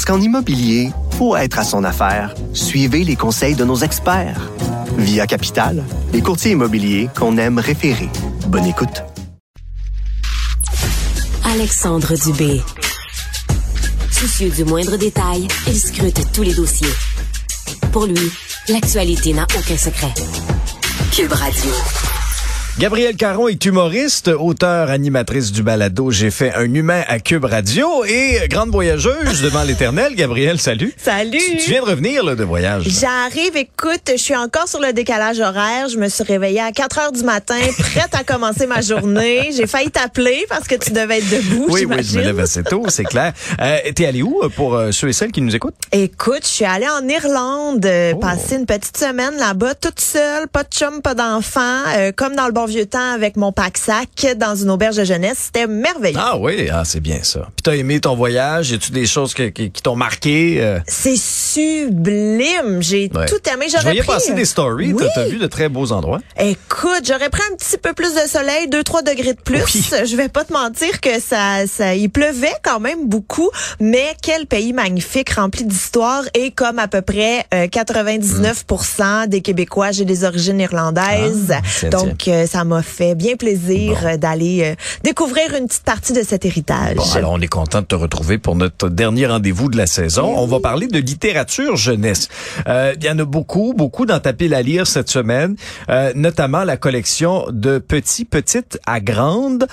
Parce qu'en immobilier, pour être à son affaire, suivez les conseils de nos experts. Via Capital, les courtiers immobiliers qu'on aime référer. Bonne écoute. Alexandre Dubé. Soucieux du moindre détail, il scrute tous les dossiers. Pour lui, l'actualité n'a aucun secret. Cube Radio. Gabrielle Caron est humoriste, auteur, animatrice du balado J'ai fait un humain à Cube Radio et grande voyageuse devant l'éternel. Gabrielle, salut. Salut. Tu, tu viens de revenir là, de voyage. J'arrive, écoute, je suis encore sur le décalage horaire. Je me suis réveillée à 4 heures du matin, prête à commencer ma journée. J'ai failli t'appeler parce que tu devais être debout, Oui, oui, je me lève assez tôt, c'est clair. Euh, T'es allé où pour euh, ceux et celles qui nous écoutent? Écoute, je suis allée en Irlande, euh, Oh. passer une petite semaine là-bas, toute seule, pas de chum, pas d'enfant, euh, comme dans le bon vieux temps avec mon pack-sac dans une auberge de jeunesse. C'était merveilleux. Ah oui, ah, c'est bien ça. Puis t'as aimé ton voyage? Y a-tu des choses que- qui, qui t'ont marqué? euh? C'est sublime. J'ai Ouais. tout aimé. J'aurais pris... passer des stories. Oui. T'as- T'as vu de très beaux endroits. Écoute, j'aurais pris un petit peu plus de soleil, 2-3 degrés de plus. Oui. Je vais pas te mentir que ça, ça, il pleuvait quand même beaucoup, mais quel pays magnifique, rempli d'histoire et comme à peu près euh, 99% des Québécois, j'ai des origines irlandaises. Ah, Donc, euh, ça m'a fait bien plaisir euh, d'aller euh, découvrir une petite partie de cet héritage. Bon, alors on est content de te retrouver pour notre dernier rendez-vous de la saison. On va parler de littérature jeunesse. Euh, Il y en a beaucoup, beaucoup dans ta pile à lire cette semaine, euh, notamment la collection de Petit, Petite à Grande,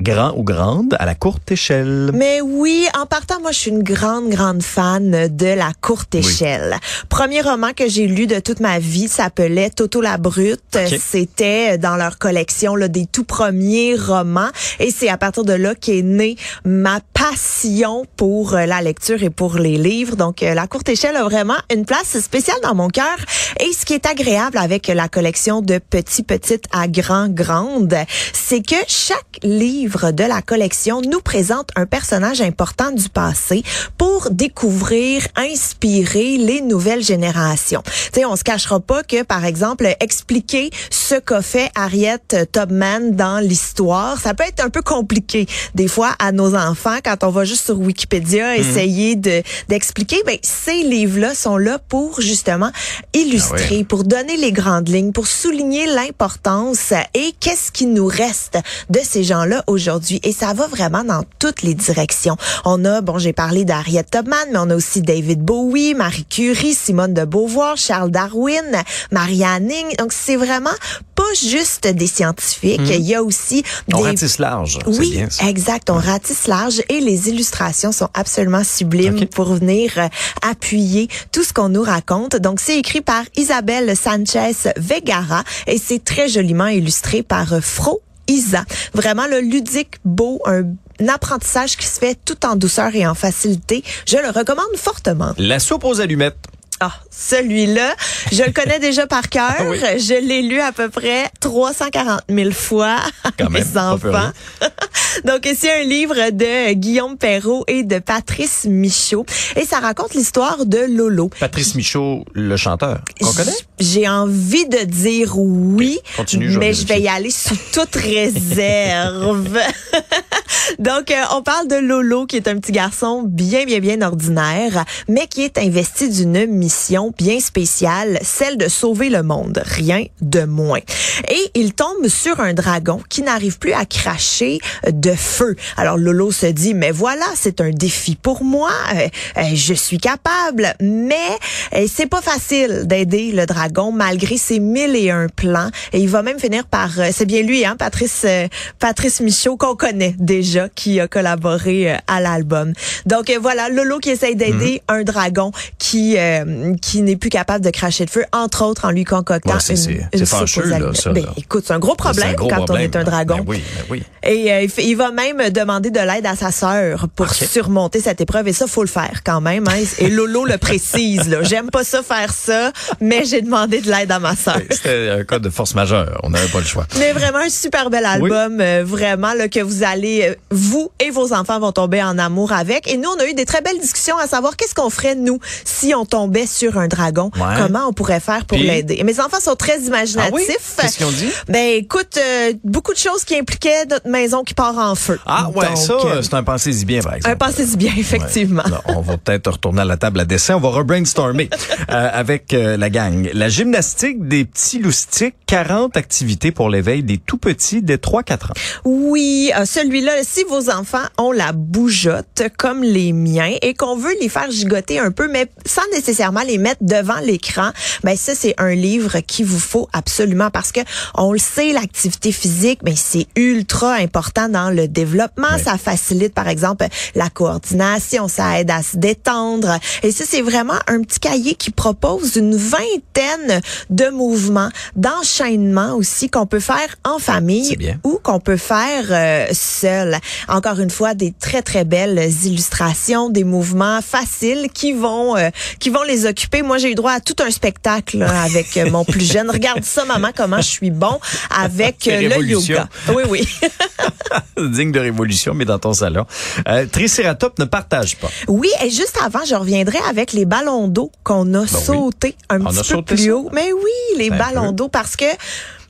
Grand ou Grande à la courte échelle? Mais oui, en partant, moi, je suis une grande, grande fan de la courte échelle. Premier roman que j'ai lu de toute ma vie s'appelait Toto la Brute. C'était dans leur collection là, des tout premiers romans. Et c'est à partir de là qu'est née ma passion pour euh, la lecture et pour les livres. Donc, euh, la courte échelle a vraiment une place spéciale dans mon cœur. Et ce qui est agréable avec la collection de Petit, Petite à Grand, Grande, c'est que chaque livre de la collection nous présente un personnage important du passé pour découvrir, inspirer les nouvelles générations. Tu sais, on se cachera pas que, par exemple, expliquer ce qu'a fait Harriet Tubman dans l'histoire, ça peut être un peu compliqué des fois à nos enfants quand on va juste sur Wikipédia essayer de d'expliquer. Ben ces livres-là sont là pour justement illustrer, pour donner les grandes lignes, pour souligner l'importance et qu'est-ce qui nous reste de ces gens-là aujourd'hui. Et ça va vraiment dans toutes les directions. On a, bon, j'ai parlé d'Harriet Tubman, mais on a aussi David Bowie, Marie Curie, Simone de Beauvoir, Charles Darwin, Marianne Ing. Donc, c'est vraiment pas juste des scientifiques. Il y a aussi On des... ratisse large, Oui, bien ça. exact. On ratisse large et les illustrations sont absolument sublimes pour venir euh, appuyer tout ce qu'on nous raconte. Donc, c'est écrit par Isabelle Sanchez Vegara et c'est très joliment illustré par euh, Fro Isa. Vraiment le ludique, beau, un apprentissage qui se fait tout en douceur et en facilité. Je le recommande fortement. La soupe aux allumettes. Ah, celui-là, je le connais déjà par cœur. Oui. Je l'ai lu à peu près 340 000 fois Quand mes même, peu enfants. rien. Donc, c'est un livre de Guillaume Perrault et de Patrice Michaud. Et ça raconte l'histoire de Lolo. Patrice Michaud, le chanteur. Qu'on connaît? J'ai envie de dire oui, continue, je mais je vais y aller sous toute réserve. Donc, euh, on parle de Lolo, qui est un petit garçon bien, bien, bien ordinaire, mais qui est investi d'une mission bien spéciale, celle de sauver le monde, rien de moins. Et il tombe sur un dragon qui n'arrive plus à cracher de feu. Alors Lolo se dit, mais voilà, c'est un défi pour moi, euh, euh, je suis capable, mais euh, c'est pas facile d'aider le dragon malgré ses mille et un plans. Et il va même finir par, c'est bien lui, hein, Patrice, Patrice Michaud qu'on connaît déjà, qui a collaboré à l'album. Donc voilà, Lolo qui essaye d'aider un dragon qui euh, euh, qui n'est plus capable de cracher le feu, entre autres en lui concoctant Ouais, une, une fâcheux, là, ça, Ben, écoute, c'est un gros C'est un problème gros quand on problème, est un là. dragon. Ben oui, ben oui. Et euh, il va même demander de l'aide à sa sœur pour surmonter cette épreuve. Et ça, faut le faire quand même. hein. Et Lolo le précise. J'aime pas ça faire ça, mais j'ai demandé de l'aide à ma sœur. C'était un cas de force majeure. On n'avait pas le choix. Mais vraiment un super bel album, euh, vraiment là que vous allez, vous et vos enfants vont tomber en amour avec. Et nous, on a eu des très belles discussions à savoir qu'est-ce qu'on ferait nous si on tombait sur un dragon, Ouais. comment on pourrait faire pour l'aider? Mes enfants sont très imaginatifs. Ah oui? Qu'est-ce qu'ils ont dit? Ben écoute, euh, beaucoup de choses qui impliquaient notre maison qui part en feu. Ah ouais, Donc, ça, euh, c'est un pensez-y bien, par exemple. un pensez-y bien, effectivement. Ouais. On va peut-être retourner à la table à dessin. On va rebrainstormer euh, avec euh, la gang. La gymnastique des petits loustiques, 40 activités pour l'éveil des tout petits dès 3-4 ans. Oui, euh, celui-là, si vos enfants ont la bougeotte comme les miens et qu'on veut les faire gigoter un peu, mais sans nécessairement les mettre devant l'écran, ben ça c'est un livre qu'il vous faut absolument parce que on le sait, l'activité physique, ben c'est ultra important dans le développement. Oui. Ça facilite par exemple la coordination, ça aide à se détendre. Et ça c'est vraiment un petit cahier qui propose une vingtaine de mouvements, d'enchaînements aussi qu'on peut faire en famille ou qu'on peut faire euh, seul. Encore une fois, des très très belles illustrations, des mouvements faciles qui vont euh, qui vont les occuper. Moi, j'ai eu droit à tout un spectacle là, avec euh, mon plus jeune. Regarde ça, maman, comment je suis bon avec euh, le yoga. Oui, oui. Digne de révolution, mais dans ton salon. Euh, Triceratops ne partage pas. Oui, et juste avant, je reviendrai avec les ballons d'eau qu'on a un Ben On a petit peu plus ça? haut. Mais oui, les Un ballons peu. d'eau, parce que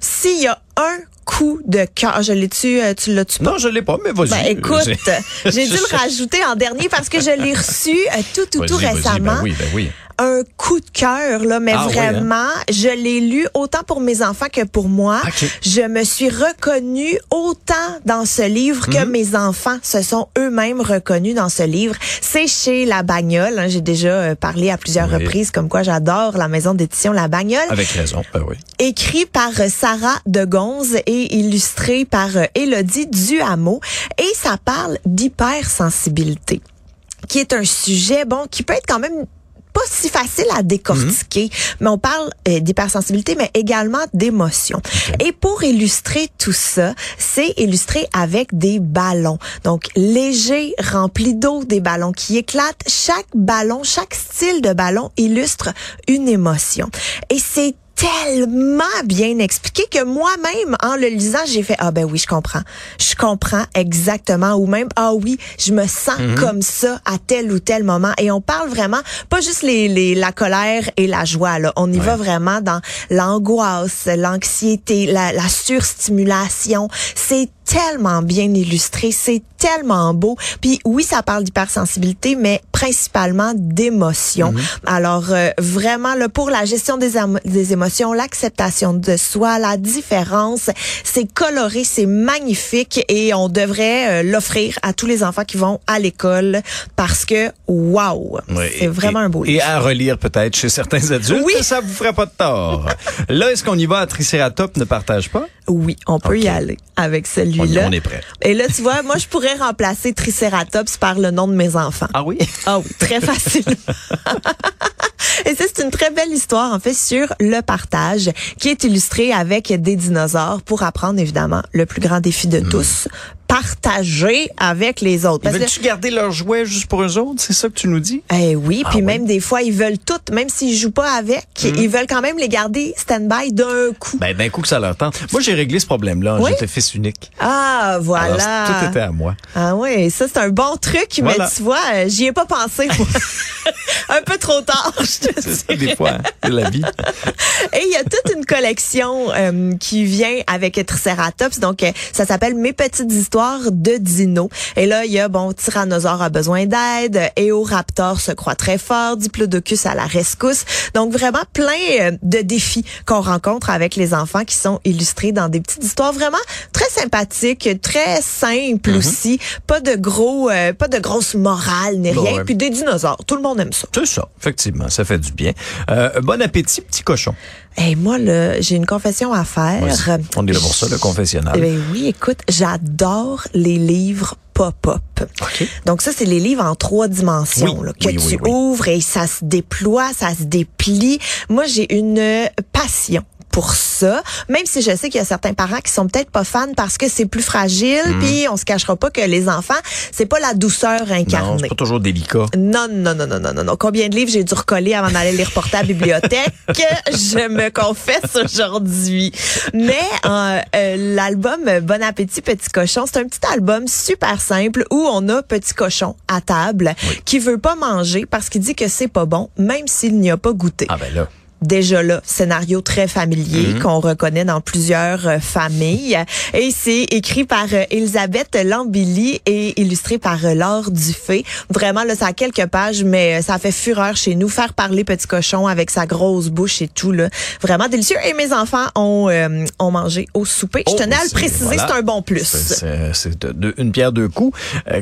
s'il y a un coup de cœur, je l'ai-tu, euh, tu l'as-tu pas? Non, je l'ai pas, mais vas-y. Ben écoute, J'ai- dû le rajouter en dernier parce que je l'ai reçu tout, tout, tout récemment. Ben oui, ben oui. Un coup de cœur, là, mais Ah oui, hein? vraiment, je l'ai lu autant pour mes enfants que pour moi. Je me suis reconnue autant dans ce livre que Mhm. mes enfants se sont eux-mêmes reconnus dans ce livre. C'est chez La Bagnole. hein. J'ai déjà euh, parlé à plusieurs Oui. reprises comme quoi j'adore la maison d'édition La Bagnole Avec raison, ben oui. écrit par Sarah de Gonze et illustré par euh, Élodie Duhameau. Et ça parle d'hypersensibilité, qui est un sujet, bon, qui peut être quand même si facile à décortiquer, mais on parle euh, d'hypersensibilité, mais également d'émotion. Et pour illustrer tout ça, c'est illustré avec des ballons. Donc, légers, remplis d'eau, des ballons qui éclatent. Chaque ballon, chaque style de ballon illustre une émotion. Et c'est tellement bien expliqué que moi-même, en le lisant, j'ai fait, ah ben oui, je comprends. Je comprends exactement. Ou même, ah oui, je me sens comme ça à tel ou tel moment. Et on parle vraiment, pas juste les, les, la colère et la joie, là. On y va vraiment dans l'angoisse, l'anxiété, la, la surstimulation. C'est tellement bien illustré, c'est tellement beau. Puis oui, ça parle d'hypersensibilité, mais principalement d'émotions. Alors euh, vraiment là pour la gestion des, des émotions, l'acceptation de soi, la différence, c'est coloré, c'est magnifique et on devrait euh, l'offrir à tous les enfants qui vont à l'école parce que waouh, Oui, c'est et- vraiment un beau Et livre. à relire peut-être chez certains adultes, Oui. ça vous ferait pas de tort. Là, est-ce qu'on y va à Triceratops ne partage pas? Oui, on peut y aller avec y- celui-là. on est prêt. Et là, tu vois, moi, je pourrais remplacer Triceratops par le nom de mes enfants. Ah oui? Ah oui, très facile. Et ça, c'est une très belle histoire, en fait, sur le partage, qui est illustrée avec des dinosaures pour apprendre, évidemment, le plus grand défi de tous, partager avec les autres. Que- Veulent-tu garder leurs jouets juste pour eux autres? C'est ça que tu nous dis? eh oui, Ah puis oui. même des fois, ils veulent toutes, même s'ils jouent pas avec, ils veulent quand même les garder stand-by d'un coup. Ben, d'un coup que ça leur tente. Moi, j'ai réglé ce problème-là. Oui? J'étais fils unique. Ah, voilà. Alors, tout était à moi. Ah oui, ça c'est un bon truc, Voilà. mais tu vois, euh, j'y ai pas pensé. un peu trop tard, je te C'est dis. ça, des fois, hein, c'est la vie. Et il y a toute une collection euh, qui vient avec Triceratops. Donc, euh, ça s'appelle Mes petites histoires de dinos. Et là, il y a, bon, Tyrannosaure a besoin d'aide, Éoraptor se croit très fort, Diplodocus à la rescousse. Donc, vraiment plein euh, de défis qu'on rencontre avec les enfants qui sont illustrés dans des petites histoires vraiment très sympathiques, très simples aussi. Pas de gros, euh, pas de grosse morale ni Bon, rien. ouais. Puis des dinosaures. Tout le monde aime ça. C'est ça, effectivement, ça fait du bien. Euh, bon appétit, petit cochon. Et moi, là, j'ai une confession à faire. On est là pour ça, le confessionnal. Eh ben oui, écoute, j'adore les livres pop-up. OK. Donc ça, c'est les livres en trois dimensions Oui, là, que oui, tu oui. ouvres et ça se déploie, ça se déplie. Moi, j'ai une passion pour ça, même si je sais qu'il y a certains parents qui sont peut-être pas fans parce que c'est plus fragile, Hmm. puis on se cachera pas que les enfants, c'est pas la douceur Non, incarnée. c'est pas toujours délicat. Non, non, non, non, non, non, non. Combien de livres j'ai dû recoller avant d'aller les reporter à la bibliothèque? je me confesse aujourd'hui. Mais euh, euh, l'album Bon appétit, petit cochon, c'est un petit album super simple où on a petit cochon à table qui veut pas manger parce qu'il dit que c'est pas bon, même s'il n'y a pas goûté Ah ben là. Déjà là, scénario très familier Mhm. qu'on reconnaît dans plusieurs euh, familles. Et c'est écrit par euh, Elisabeth Lambilly et illustré par euh, Laure Dufay. Vraiment, là, ça a quelques pages, mais euh, ça fait fureur chez nous. Faire parler Petit Cochon avec sa grosse bouche et tout, là. Vraiment délicieux. Et mes enfants ont, euh, ont mangé au souper. Je Oh, tenais à le préciser, voilà. c'est un bon plus. C'est- une pierre deux coups,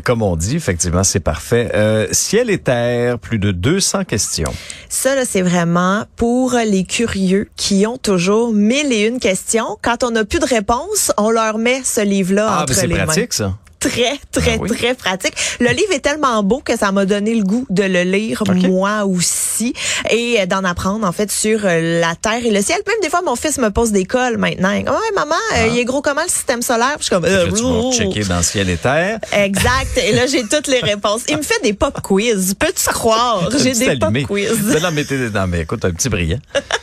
comme on dit. Effectivement, c'est parfait. Ciel et terre, plus de 200 questions. Ça, là, c'est vraiment pour les curieux qui ont toujours mille et une questions. Quand on n'a plus de réponse, on leur met ce livre-là Ah, entre c'est les mains. pratique, ça. Très, très, Ah oui? très pratique. Le livre est tellement beau que ça m'a donné le goût de le lire, moi aussi, et euh, d'en apprendre, en fait, sur euh, la Terre et le ciel. Même des fois, mon fils me pose des cols maintenant. Ouais, maman, euh, il est gros comment le système solaire? Puis je suis comme... euh, Ah. Là, tu vas checker dans ciel et terre. Exact. Et là, j'ai toutes les réponses. Il me fait des pop quiz. Peux-tu croire? J'ai des pop allumé. quiz. Non, mais, non, mais écoute, un petit brillant.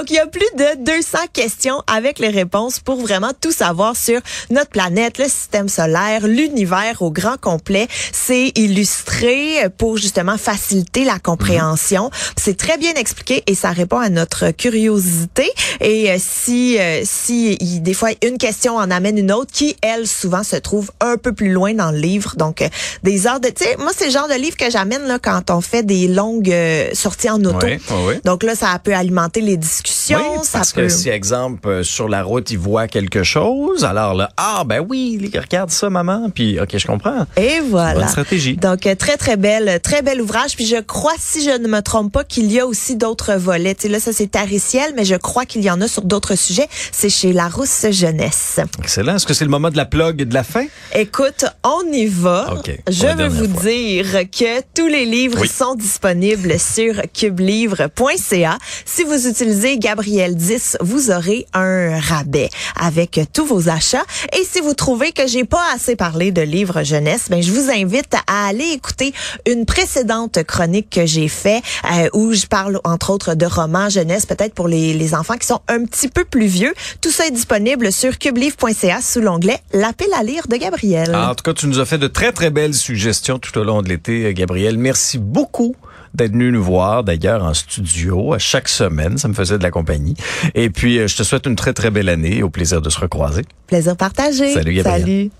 Donc, il y a plus de 200 questions avec les réponses pour vraiment tout savoir sur notre planète, le système solaire, l'univers au grand complet. C'est illustré pour justement faciliter la compréhension. C'est très bien expliqué et ça répond à notre curiosité. Et euh, si, euh, si des fois une question en amène une autre qui, elle, souvent se trouve un peu plus loin dans le livre. Donc, euh, des heures de... Tu sais, moi, c'est le genre de livre que j'amène là quand on fait des longues sorties en auto. Oui, oui. Donc là, ça peut alimenter les discussions. Oui, ça parce peut... que si, exemple, euh, sur la route, il voit quelque chose, alors là, ah, ben oui, regarde ça, maman, puis OK, je comprends. Et voilà. Bonne stratégie. Donc euh, très très belle, très bel ouvrage. Puis je crois, si je ne me trompe pas, qu'il y a aussi d'autres volets. Tu sais, là, ça c'est Tariciel, mais je crois qu'il y en a sur d'autres sujets. C'est chez Larousse Jeunesse. Excellent. Est-ce que c'est le moment de la plug et de la fin? Écoute, on y va. Je veux vous fois. dire que tous les livres Oui. sont disponibles sur cubelivre.ca. Si vous utilisez Gabriel 10, vous aurez un rabais avec tous vos achats. Et si vous trouvez que j'ai pas assez parlé de livres jeunesse, ben je vous invite à aller écouter une précédente chronique que j'ai fait euh, où je parle entre autres de romans jeunesse, peut-être pour les, enfants qui sont un petit peu plus vieux. Tout ça est disponible sur cubelivre.ca sous l'onglet L'appel à lire de Gabriel. Ah, en tout cas, tu nous as fait de très, très belles suggestions tout au long de l'été, Gabriel. Merci beaucoup d'être venu nous voir, d'ailleurs, en studio, à chaque semaine. Ça me faisait de la compagnie. Et puis, euh, je te souhaite une très, très belle année et au plaisir de se recroiser. Plaisir partagé. Salut, Gabriel. Salut.